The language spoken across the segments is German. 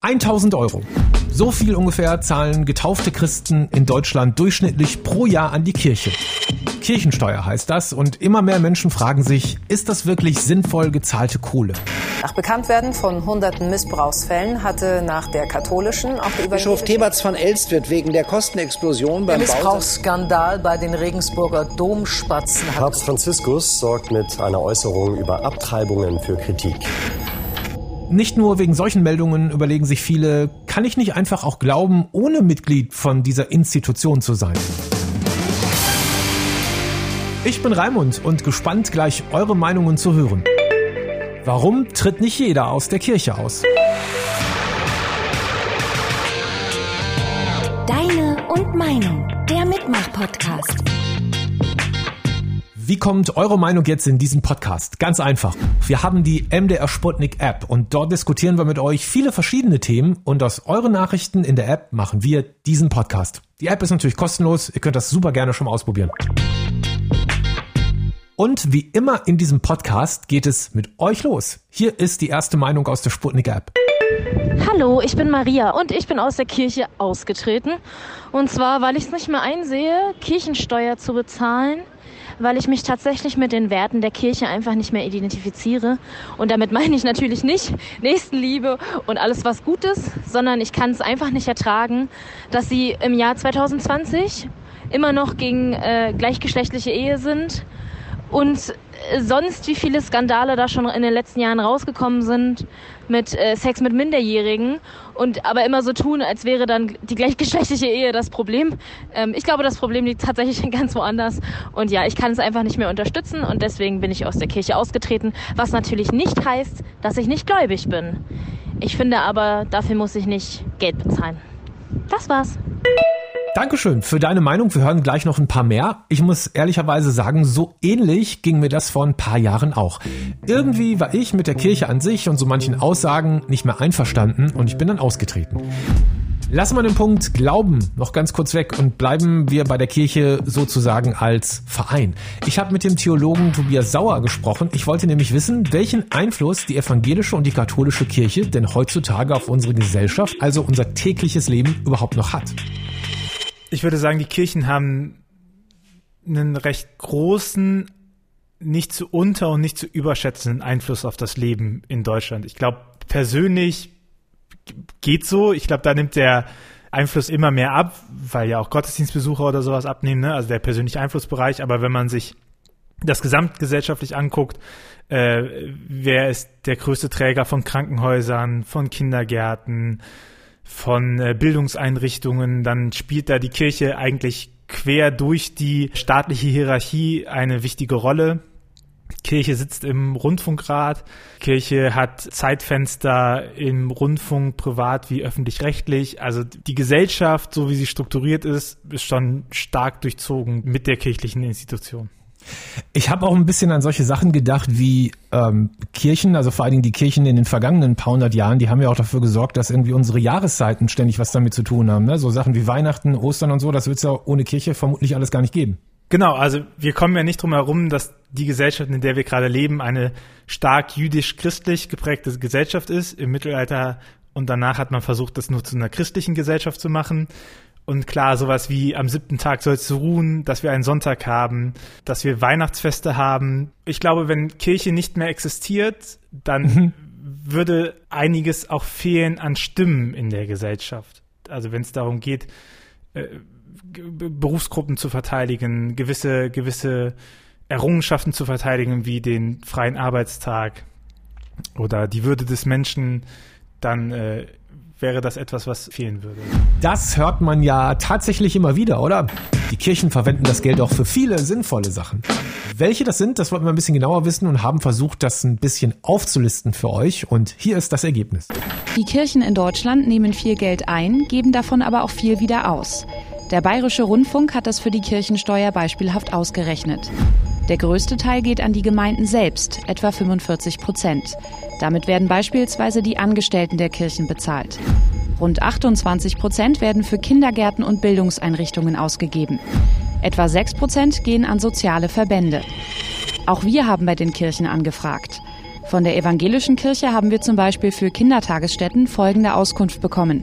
1000 Euro. So viel ungefähr zahlen getaufte Christen in Deutschland durchschnittlich pro Jahr an die Kirche. Kirchensteuer heißt das und immer mehr Menschen fragen sich, ist das wirklich sinnvoll gezahlte Kohle? Nach Bekanntwerden von hunderten Missbrauchsfällen hatte nach der katholischen auch der Bischof Theberts von Elst wird wegen der Kostenexplosion beim der Missbrauchsskandal bei den Regensburger Domspatzen. Papst Franziskus sorgt mit einer Äußerung über Abtreibungen für Kritik. Nicht nur wegen solchen Meldungen überlegen sich viele, kann ich nicht einfach auch glauben, ohne Mitglied von dieser Institution zu sein? Ich bin Raimund und gespannt gleich eure Meinungen zu hören. Warum tritt nicht jeder aus der Kirche aus? Deine und Meinung, der Mitmach-Podcast. Wie kommt eure Meinung jetzt in diesen Podcast? Ganz einfach. Wir haben die MDR Sputnik App und dort diskutieren wir mit euch viele verschiedene Themen und aus euren Nachrichten in der App machen wir diesen Podcast. Die App ist natürlich kostenlos, ihr könnt das super gerne schon mal ausprobieren. Und wie immer in diesem Podcast geht es mit euch los. Hier ist die erste Meinung aus der Sputnik App. Hallo, ich bin Maria und ich bin aus der Kirche ausgetreten. Und zwar, weil ich es nicht mehr einsehe, Kirchensteuer zu bezahlen weil ich mich tatsächlich mit den Werten der Kirche einfach nicht mehr identifiziere. Und damit meine ich natürlich nicht Nächstenliebe und alles was Gutes, sondern ich kann es einfach nicht ertragen, dass sie im Jahr 2020 immer noch gegen äh, gleichgeschlechtliche Ehe sind und sonst, wie viele Skandale da schon in den letzten Jahren rausgekommen sind mit äh, Sex mit Minderjährigen und aber immer so tun, als wäre dann die gleichgeschlechtliche Ehe das Problem. Ähm, ich glaube, das Problem liegt tatsächlich ganz woanders. Und ja, ich kann es einfach nicht mehr unterstützen und deswegen bin ich aus der Kirche ausgetreten, was natürlich nicht heißt, dass ich nicht gläubig bin. Ich finde aber, dafür muss ich nicht Geld bezahlen. Das war's. Dankeschön für deine Meinung. Wir hören gleich noch ein paar mehr. Ich muss ehrlicherweise sagen, so ähnlich ging mir das vor ein paar Jahren auch. Irgendwie war ich mit der Kirche an sich und so manchen Aussagen nicht mehr einverstanden und ich bin dann ausgetreten. Lassen wir den Punkt Glauben noch ganz kurz weg und bleiben wir bei der Kirche sozusagen als Verein. Ich habe mit dem Theologen Tobias Sauer gesprochen. Ich wollte nämlich wissen, welchen Einfluss die evangelische und die katholische Kirche denn heutzutage auf unsere Gesellschaft, also unser tägliches Leben überhaupt noch hat ich würde sagen, die Kirchen haben einen recht großen, nicht zu unter und nicht zu überschätzenden Einfluss auf das Leben in Deutschland. Ich glaube, persönlich geht so. Ich glaube, da nimmt der Einfluss immer mehr ab, weil ja auch Gottesdienstbesucher oder sowas abnehmen, ne? also der persönliche Einflussbereich. Aber wenn man sich das gesamtgesellschaftlich anguckt, äh, wer ist der größte Träger von Krankenhäusern, von Kindergärten, von äh, Bildungseinrichtungen, dann spielt da die Kirche eigentlich quer durch die staatliche Hierarchie eine wichtige Rolle. Kirche sitzt im Rundfunkrat. Kirche hat Zeitfenster im Rundfunk, privat wie öffentlich-rechtlich. Also die Gesellschaft, so wie sie strukturiert ist, ist schon stark durchzogen mit der kirchlichen Institution. Ich habe auch ein bisschen an solche Sachen gedacht wie ähm, Kirchen, also vor allen Dingen die Kirchen in den vergangenen paar hundert Jahren, die haben ja auch dafür gesorgt, dass irgendwie unsere Jahreszeiten ständig was damit zu tun haben. Ne? So Sachen wie Weihnachten, Ostern und so, das wird es ja ohne Kirche vermutlich alles gar nicht geben. Genau, also wir kommen ja nicht drum herum, dass die Gesellschaft, in der wir gerade leben, eine stark jüdisch-christlich geprägte Gesellschaft ist. Im Mittelalter und danach hat man versucht, das nur zu einer christlichen Gesellschaft zu machen. Und klar, sowas wie am siebten Tag soll es ruhen, dass wir einen Sonntag haben, dass wir Weihnachtsfeste haben. Ich glaube, wenn Kirche nicht mehr existiert, dann mhm. würde einiges auch fehlen an Stimmen in der Gesellschaft. Also wenn es darum geht, äh, Berufsgruppen zu verteidigen, gewisse, gewisse Errungenschaften zu verteidigen, wie den freien Arbeitstag oder die Würde des Menschen, dann äh, wäre das etwas, was fehlen würde. Das hört man ja tatsächlich immer wieder, oder? Die Kirchen verwenden das Geld auch für viele sinnvolle Sachen. Welche das sind, das wollten wir ein bisschen genauer wissen und haben versucht, das ein bisschen aufzulisten für euch. Und hier ist das Ergebnis. Die Kirchen in Deutschland nehmen viel Geld ein, geben davon aber auch viel wieder aus. Der Bayerische Rundfunk hat das für die Kirchensteuer beispielhaft ausgerechnet. Der größte Teil geht an die Gemeinden selbst, etwa 45 Prozent. Damit werden beispielsweise die Angestellten der Kirchen bezahlt. Rund 28 Prozent werden für Kindergärten und Bildungseinrichtungen ausgegeben. Etwa 6 Prozent gehen an soziale Verbände. Auch wir haben bei den Kirchen angefragt. Von der evangelischen Kirche haben wir zum Beispiel für Kindertagesstätten folgende Auskunft bekommen.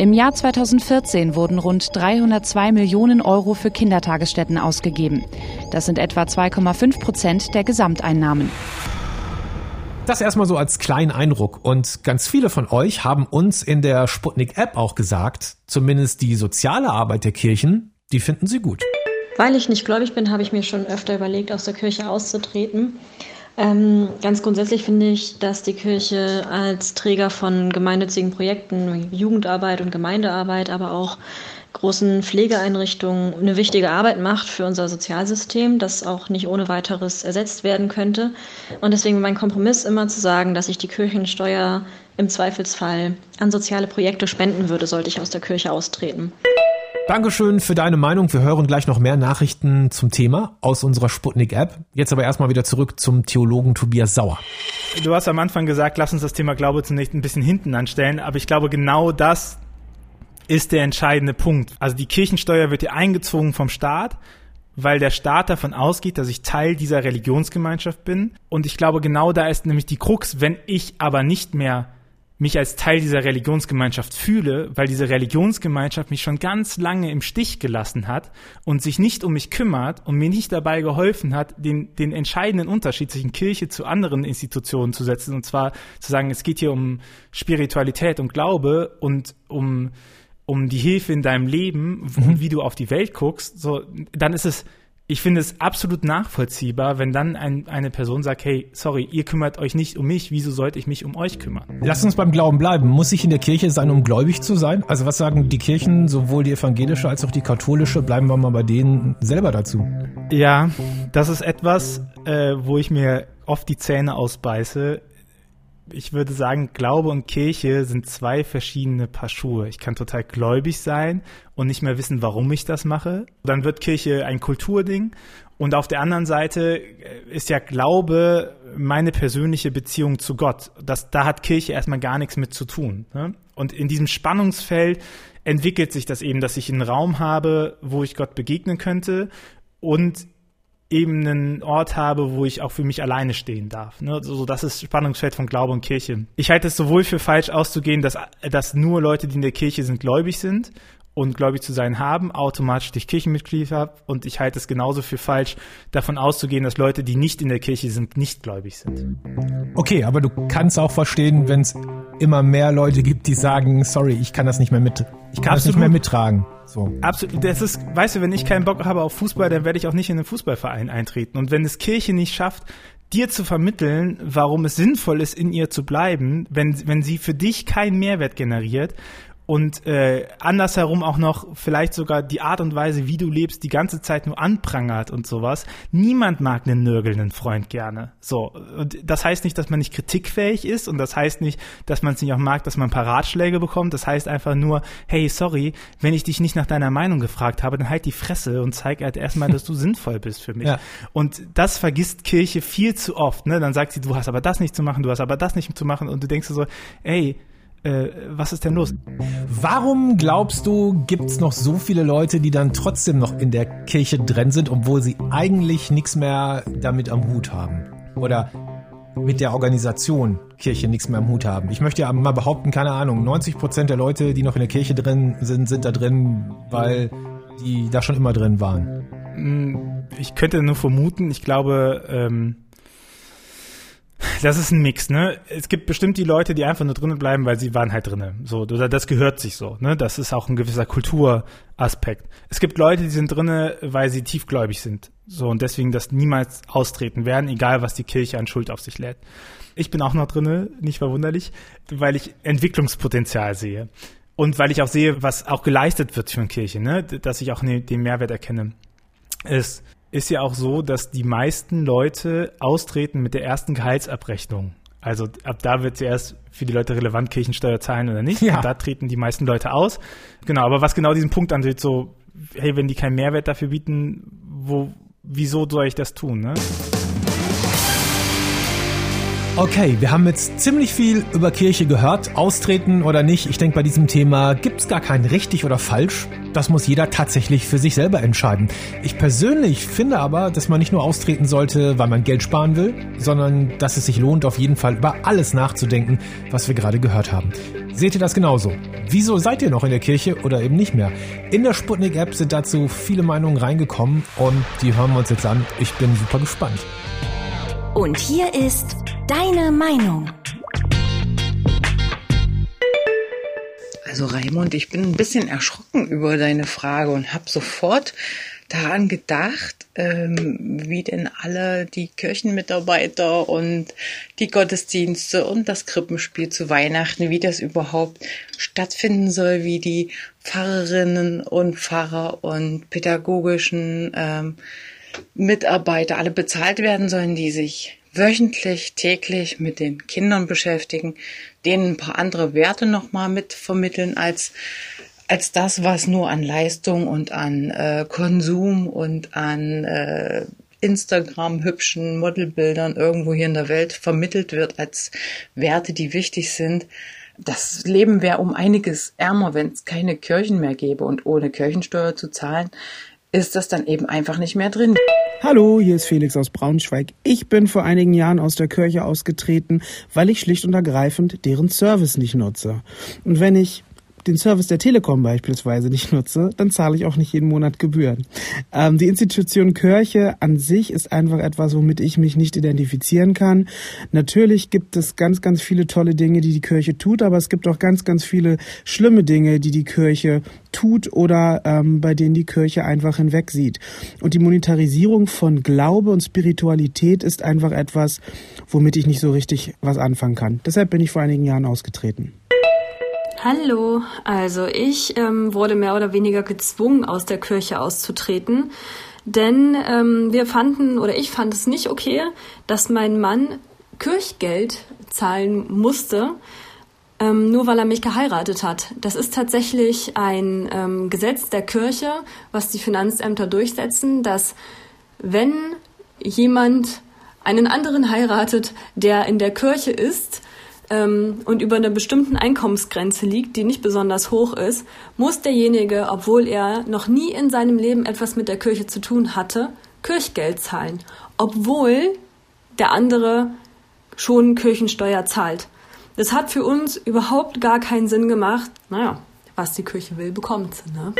Im Jahr 2014 wurden rund 302 Millionen Euro für Kindertagesstätten ausgegeben. Das sind etwa 2,5 Prozent der Gesamteinnahmen. Das erstmal so als kleinen Eindruck. Und ganz viele von euch haben uns in der Sputnik-App auch gesagt, zumindest die soziale Arbeit der Kirchen, die finden sie gut. Weil ich nicht gläubig bin, habe ich mir schon öfter überlegt, aus der Kirche auszutreten. Ähm, ganz grundsätzlich finde ich, dass die Kirche als Träger von gemeinnützigen Projekten Jugendarbeit und Gemeindearbeit, aber auch großen Pflegeeinrichtungen eine wichtige Arbeit macht für unser Sozialsystem, das auch nicht ohne weiteres ersetzt werden könnte. Und deswegen mein Kompromiss immer zu sagen, dass ich die Kirchensteuer im Zweifelsfall an soziale Projekte spenden würde, sollte ich aus der Kirche austreten. Dankeschön für deine Meinung. Wir hören gleich noch mehr Nachrichten zum Thema aus unserer Sputnik-App. Jetzt aber erstmal wieder zurück zum Theologen Tobias Sauer. Du hast am Anfang gesagt, lass uns das Thema Glaube zunächst ein bisschen hinten anstellen, aber ich glaube, genau das ist der entscheidende Punkt. Also die Kirchensteuer wird hier eingezogen vom Staat, weil der Staat davon ausgeht, dass ich Teil dieser Religionsgemeinschaft bin. Und ich glaube, genau da ist nämlich die Krux, wenn ich aber nicht mehr mich als Teil dieser Religionsgemeinschaft fühle, weil diese Religionsgemeinschaft mich schon ganz lange im Stich gelassen hat und sich nicht um mich kümmert und mir nicht dabei geholfen hat, den, den entscheidenden Unterschied zwischen Kirche zu anderen Institutionen zu setzen. Und zwar zu sagen, es geht hier um Spiritualität und Glaube und um, um die Hilfe in deinem Leben mhm. wie du auf die Welt guckst. So, dann ist es ich finde es absolut nachvollziehbar, wenn dann ein, eine Person sagt, hey, sorry, ihr kümmert euch nicht um mich, wieso sollte ich mich um euch kümmern? Lass uns beim Glauben bleiben. Muss ich in der Kirche sein, um gläubig zu sein? Also was sagen die Kirchen, sowohl die evangelische als auch die katholische? Bleiben wir mal bei denen selber dazu. Ja, das ist etwas, äh, wo ich mir oft die Zähne ausbeiße ich würde sagen, Glaube und Kirche sind zwei verschiedene Paar Schuhe. Ich kann total gläubig sein und nicht mehr wissen, warum ich das mache. Dann wird Kirche ein Kulturding. Und auf der anderen Seite ist ja Glaube meine persönliche Beziehung zu Gott. Das, da hat Kirche erstmal gar nichts mit zu tun. Ne? Und in diesem Spannungsfeld entwickelt sich das eben, dass ich einen Raum habe, wo ich Gott begegnen könnte und eben einen Ort habe, wo ich auch für mich alleine stehen darf. Ne? So, das ist Spannungsfeld von Glaube und Kirche. Ich halte es sowohl für falsch auszugehen, dass, dass nur Leute, die in der Kirche sind, gläubig sind und gläubig zu sein haben, automatisch dich Kirchenmitglied haben. Und ich halte es genauso für falsch, davon auszugehen, dass Leute, die nicht in der Kirche sind, nicht gläubig sind. Okay, aber du kannst auch verstehen, wenn es immer mehr Leute gibt, die sagen, sorry, ich kann das nicht mehr mit, ich kann Absolut. das nicht mehr mittragen. So. Absolut. Das ist, weißt du, wenn ich keinen Bock habe auf Fußball, dann werde ich auch nicht in einen Fußballverein eintreten. Und wenn es Kirche nicht schafft, dir zu vermitteln, warum es sinnvoll ist, in ihr zu bleiben, wenn, wenn sie für dich keinen Mehrwert generiert und äh, andersherum auch noch vielleicht sogar die Art und Weise, wie du lebst, die ganze Zeit nur anprangert und sowas. Niemand mag einen nörgelnden Freund gerne. So, und das heißt nicht, dass man nicht kritikfähig ist und das heißt nicht, dass man es nicht auch mag, dass man ein paar Ratschläge bekommt. Das heißt einfach nur, hey, sorry, wenn ich dich nicht nach deiner Meinung gefragt habe, dann halt die Fresse und zeig halt erstmal, dass du sinnvoll bist für mich. Ja. Und das vergisst Kirche viel zu oft. Ne? Dann sagt sie, du hast aber das nicht zu machen, du hast aber das nicht zu machen und du denkst so, ey, äh, was ist denn los? Warum glaubst du, gibt's noch so viele Leute, die dann trotzdem noch in der Kirche drin sind, obwohl sie eigentlich nichts mehr damit am Hut haben? Oder mit der Organisation Kirche nichts mehr am Hut haben. Ich möchte ja mal behaupten, keine Ahnung, 90 Prozent der Leute, die noch in der Kirche drin sind, sind da drin, weil die da schon immer drin waren. Hm, ich könnte nur vermuten, ich glaube, ähm, das ist ein Mix, ne? Es gibt bestimmt die Leute, die einfach nur drinnen bleiben, weil sie waren halt drinnen. So, oder das gehört sich so, ne? Das ist auch ein gewisser Kulturaspekt. Es gibt Leute, die sind drinnen, weil sie tiefgläubig sind. So, und deswegen das niemals austreten werden, egal was die Kirche an Schuld auf sich lädt. Ich bin auch noch drinnen, nicht verwunderlich, weil ich Entwicklungspotenzial sehe. Und weil ich auch sehe, was auch geleistet wird für eine Kirche, ne? Dass ich auch ne, den Mehrwert erkenne. Es ist ja auch so, dass die meisten Leute austreten mit der ersten Gehaltsabrechnung. Also ab da wird zuerst für die Leute relevant, Kirchensteuer zahlen oder nicht. Ja. Und da treten die meisten Leute aus. Genau, aber was genau diesen Punkt angeht, so, hey, wenn die keinen Mehrwert dafür bieten, wo, wieso soll ich das tun, ne? Okay, wir haben jetzt ziemlich viel über Kirche gehört. Austreten oder nicht, ich denke, bei diesem Thema gibt's gar kein richtig oder falsch. Das muss jeder tatsächlich für sich selber entscheiden. Ich persönlich finde aber, dass man nicht nur austreten sollte, weil man Geld sparen will, sondern dass es sich lohnt, auf jeden Fall über alles nachzudenken, was wir gerade gehört haben. Seht ihr das genauso? Wieso seid ihr noch in der Kirche oder eben nicht mehr? In der Sputnik-App sind dazu viele Meinungen reingekommen und die hören wir uns jetzt an. Ich bin super gespannt. Und hier ist deine Meinung. Also Raimund, ich bin ein bisschen erschrocken über deine Frage und habe sofort daran gedacht, ähm, wie denn alle die Kirchenmitarbeiter und die Gottesdienste und das Krippenspiel zu Weihnachten, wie das überhaupt stattfinden soll, wie die Pfarrerinnen und Pfarrer und pädagogischen ähm, Mitarbeiter alle bezahlt werden sollen, die sich wöchentlich, täglich mit den Kindern beschäftigen, denen ein paar andere Werte nochmal mit vermitteln als, als das, was nur an Leistung und an äh, Konsum und an äh, Instagram hübschen Modelbildern irgendwo hier in der Welt vermittelt wird als Werte, die wichtig sind. Das Leben wäre um einiges ärmer, wenn es keine Kirchen mehr gäbe und ohne Kirchensteuer zu zahlen, ist das dann eben einfach nicht mehr drin. Hallo, hier ist Felix aus Braunschweig. Ich bin vor einigen Jahren aus der Kirche ausgetreten, weil ich schlicht und ergreifend deren Service nicht nutze. Und wenn ich den Service der Telekom beispielsweise nicht nutze, dann zahle ich auch nicht jeden Monat Gebühren. Ähm, die Institution Kirche an sich ist einfach etwas, womit ich mich nicht identifizieren kann. Natürlich gibt es ganz, ganz viele tolle Dinge, die die Kirche tut, aber es gibt auch ganz, ganz viele schlimme Dinge, die die Kirche tut oder ähm, bei denen die Kirche einfach hinwegsieht. Und die Monetarisierung von Glaube und Spiritualität ist einfach etwas, womit ich nicht so richtig was anfangen kann. Deshalb bin ich vor einigen Jahren ausgetreten. Hallo, also ich ähm, wurde mehr oder weniger gezwungen, aus der Kirche auszutreten, denn ähm, wir fanden oder ich fand es nicht okay, dass mein Mann Kirchgeld zahlen musste, ähm, nur weil er mich geheiratet hat. Das ist tatsächlich ein ähm, Gesetz der Kirche, was die Finanzämter durchsetzen, dass wenn jemand einen anderen heiratet, der in der Kirche ist, ähm, und über einer bestimmten Einkommensgrenze liegt, die nicht besonders hoch ist, muss derjenige, obwohl er noch nie in seinem Leben etwas mit der Kirche zu tun hatte, Kirchgeld zahlen, obwohl der andere schon Kirchensteuer zahlt. Das hat für uns überhaupt gar keinen Sinn gemacht. Naja, was die Kirche will, bekommt sie. Ne?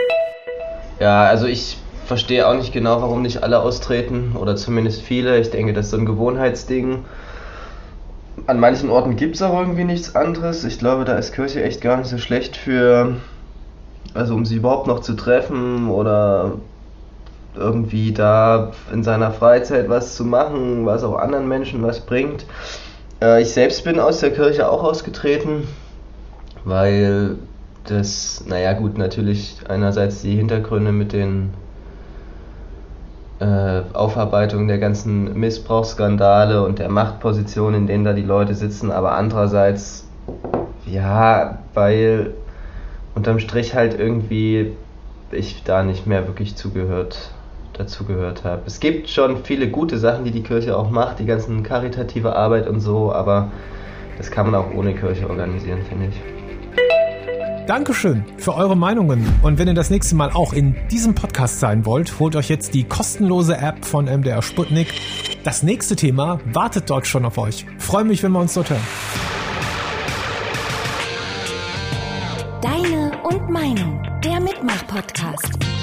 Ja, also ich verstehe auch nicht genau, warum nicht alle austreten oder zumindest viele. Ich denke, das ist so ein Gewohnheitsding an manchen Orten gibt es auch irgendwie nichts anderes. Ich glaube, da ist Kirche echt gar nicht so schlecht für, also um sie überhaupt noch zu treffen oder irgendwie da in seiner Freizeit was zu machen, was auch anderen Menschen was bringt. Äh, ich selbst bin aus der Kirche auch ausgetreten, weil das, naja gut, natürlich einerseits die Hintergründe mit den äh, Aufarbeitung der ganzen Missbrauchsskandale und der Machtposition, in denen da die Leute sitzen, aber andererseits, ja, weil unterm Strich halt irgendwie ich da nicht mehr wirklich zugehört dazugehört habe. Es gibt schon viele gute Sachen, die die Kirche auch macht, die ganzen karitative Arbeit und so, aber das kann man auch ohne Kirche organisieren, finde ich. Dankeschön für eure Meinungen. Und wenn ihr das nächste Mal auch in diesem Podcast sein wollt, holt euch jetzt die kostenlose App von MDR Sputnik. Das nächste Thema wartet dort schon auf euch. Freue mich, wenn wir uns dort hören. Deine und Meinung, der Mitmach-Podcast.